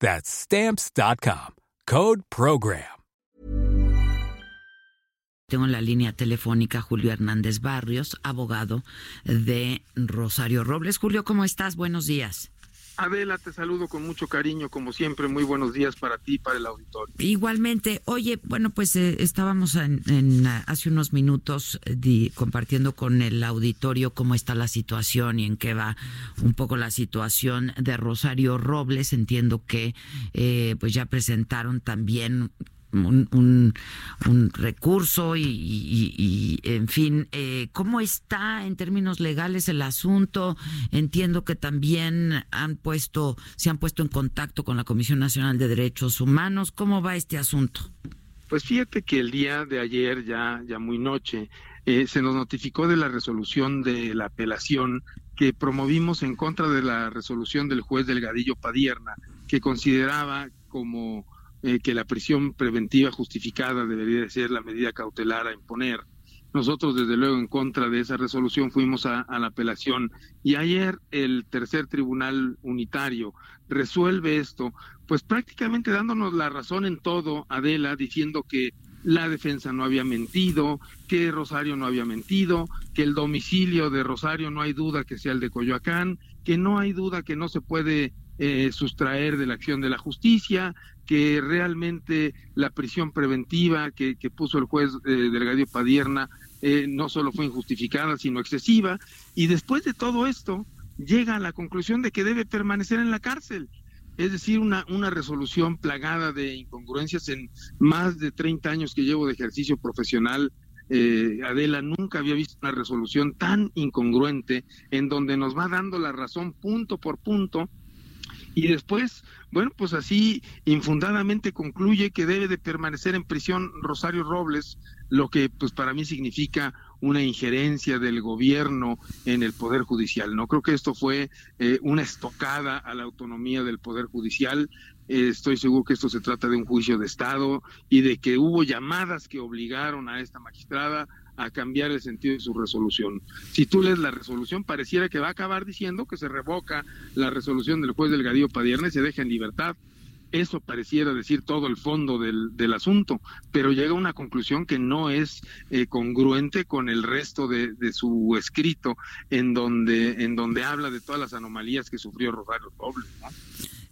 That's Stamps.com. Code Program. Tengo en la línea telefónica Julio Hernández Barrios, abogado de Rosario Robles. Julio, ¿cómo estás? Buenos días. Adela, te saludo con mucho cariño, como siempre. Muy buenos días para ti y para el auditorio. Igualmente. Oye, bueno, pues eh, estábamos en, hace unos minutos eh, compartiendo con el auditorio cómo está la situación y en qué va un poco la situación de Rosario Robles. Entiendo que eh, pues ya presentaron también un, un, recurso y, en fin, eh, ¿cómo está en términos legales el asunto? Entiendo que también han puesto, se han puesto en contacto con la Comisión Nacional de Derechos Humanos. ¿Cómo va este asunto? Pues fíjate que el día de ayer, ya, ya muy noche, eh, se nos notificó de la resolución de la apelación que promovimos en contra de la resolución del juez Delgadillo Padierna, que consideraba como eh, que la prisión preventiva justificada debería de ser la medida cautelar a imponer. Nosotros, desde luego, en contra de esa resolución fuimos a, la apelación y ayer el tercer tribunal unitario resuelve esto, pues prácticamente dándonos la razón en todo, Adela, diciendo que la defensa no había mentido, que Rosario no había mentido, que el domicilio de Rosario no hay duda que sea el de Coyoacán, que no hay duda que no se puede eh, sustraer de la acción de la justicia, que realmente la prisión preventiva que, puso el juez eh, Delgadio Padierna eh, no solo fue injustificada, sino excesiva, y después de todo esto llega a la conclusión de que debe permanecer en la cárcel. Es decir, una, una resolución plagada de incongruencias en más de 30 años que llevo de ejercicio profesional. Eh, Adela nunca había visto una resolución tan incongruente en donde nos va dando la razón punto por punto y después, bueno, pues así infundadamente concluye que debe de permanecer en prisión Rosario Robles, lo que pues para mí significa una injerencia del gobierno en el Poder Judicial. No creo que esto fue eh, una estocada a la autonomía del Poder Judicial. Eh, estoy seguro que esto se trata de un juicio de Estado y de que hubo llamadas que obligaron a esta magistrada a cambiar el sentido de su resolución. Si tú lees la resolución, pareciera que va a acabar diciendo que se revoca la resolución del juez Delgadillo Padierna y se deja en libertad. Eso pareciera decir todo el fondo del, del asunto, pero llega a una conclusión que no es eh, congruente con el resto de, de, su escrito, en donde, en donde habla de todas las anomalías que sufrió Rosario Robles. ¿no?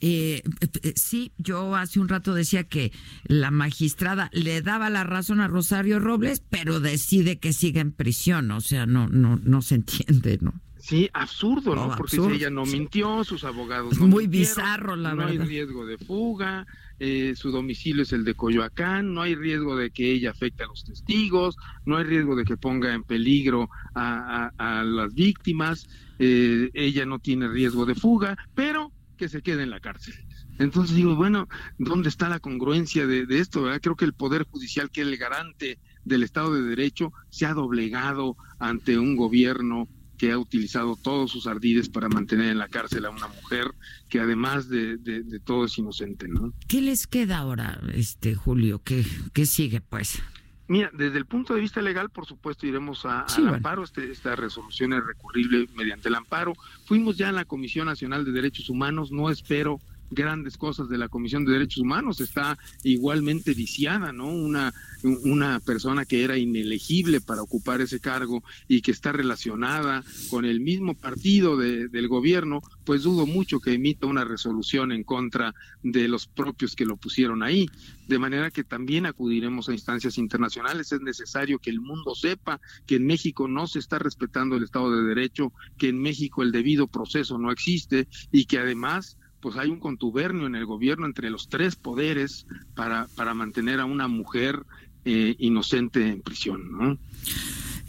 Eh, eh, sí, yo hace un rato decía que la magistrada le daba la razón a Rosario Robles, pero decide que siga en prisión, o sea, no, no, no se entiende, ¿no? Sí, absurdo, ¿no? Porque si ella no mintió, sus abogados no Muy bizarro, la verdad. No hay riesgo de fuga, eh, su domicilio es el de Coyoacán, no hay riesgo de que ella afecte a los testigos, no hay riesgo de que ponga en peligro a, a, las víctimas, eh, ella no tiene riesgo de fuga, pero que se quede en la cárcel. Entonces digo, bueno, ¿dónde está la congruencia de, esto? Creo que el Poder Judicial, que es el garante del Estado de Derecho, se ha doblegado ante un gobierno que ha utilizado todos sus ardides para mantener en la cárcel a una mujer que además de, todo es inocente, ¿no? ¿Qué les queda ahora, este Julio? ¿Qué, qué sigue, pues? Mira, desde el punto de vista legal, por supuesto, iremos a, al amparo. Este, esta resolución es recurrible mediante el amparo. Fuimos ya a la Comisión Nacional de Derechos Humanos. No espero grandes cosas de la Comisión de Derechos Humanos, está igualmente viciada, ¿no? Una, una persona que era inelegible para ocupar ese cargo y que está relacionada con el mismo partido del gobierno, pues dudo mucho que emita una resolución en contra de los propios que lo pusieron ahí. De manera que también acudiremos a instancias internacionales. Es necesario que el mundo sepa que en México no se está respetando el Estado de Derecho, que en México el debido proceso no existe y que además pues hay un contubernio en el gobierno entre los tres poderes para, para mantener a una mujer eh, inocente en prisión. ¿no?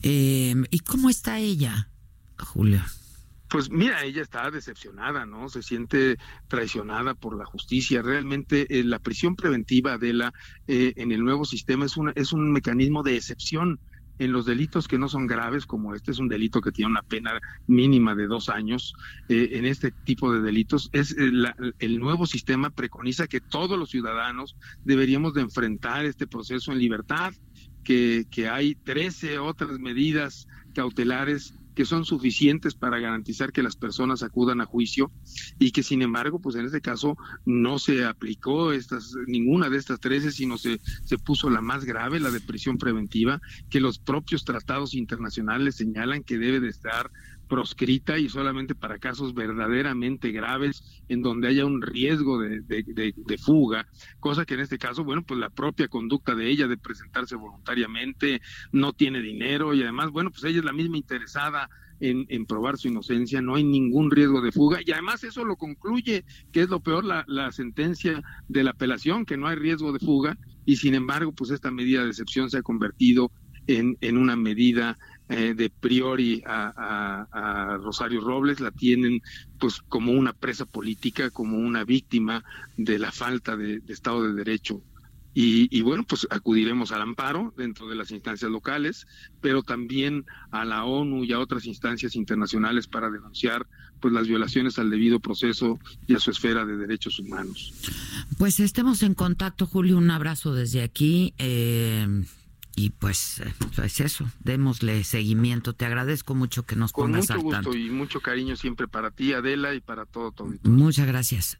Eh, ¿Y cómo está ella, Julia? Pues mira, ella está decepcionada, ¿no? Se siente traicionada por la justicia. Realmente eh, la prisión preventiva de la en el nuevo sistema es una es un mecanismo de excepción en los delitos que no son graves, como este es un delito que tiene una pena mínima de dos años, eh, en este tipo de delitos, es eh, el nuevo sistema preconiza que todos los ciudadanos deberíamos de enfrentar este proceso en libertad, que, que hay 13 otras medidas cautelares que son suficientes para garantizar que las personas acudan a juicio y que sin embargo, pues en este caso no se aplicó estas ninguna de estas 13, sino se, se puso la más grave, la de prisión preventiva, que los propios tratados internacionales señalan que debe de estar proscrita y solamente para casos verdaderamente graves en donde haya un riesgo de, fuga, cosa que en este caso, bueno, pues la propia conducta de ella de presentarse voluntariamente no tiene dinero y además, bueno, pues ella es la misma interesada en, en, probar su inocencia, no hay ningún riesgo de fuga y además eso lo concluye, que es lo peor, la, la sentencia de la apelación, que no hay riesgo de fuga y sin embargo, pues esta medida de excepción se ha convertido en, en una medida eh, de priori a, Rosario Robles, la tienen pues como una presa política, como una víctima de la falta de, Estado de Derecho. Y, bueno, pues acudiremos al amparo dentro de las instancias locales, pero también a la ONU y a otras instancias internacionales para denunciar pues las violaciones al debido proceso y a su esfera de derechos humanos. Pues estemos en contacto, Julio. Un abrazo desde aquí. Eh y pues, es pues eso, démosle seguimiento. Te agradezco mucho que nos Con pongas mucho gusto y mucho cariño siempre para ti, Adela, y para todo tu Muchas gracias.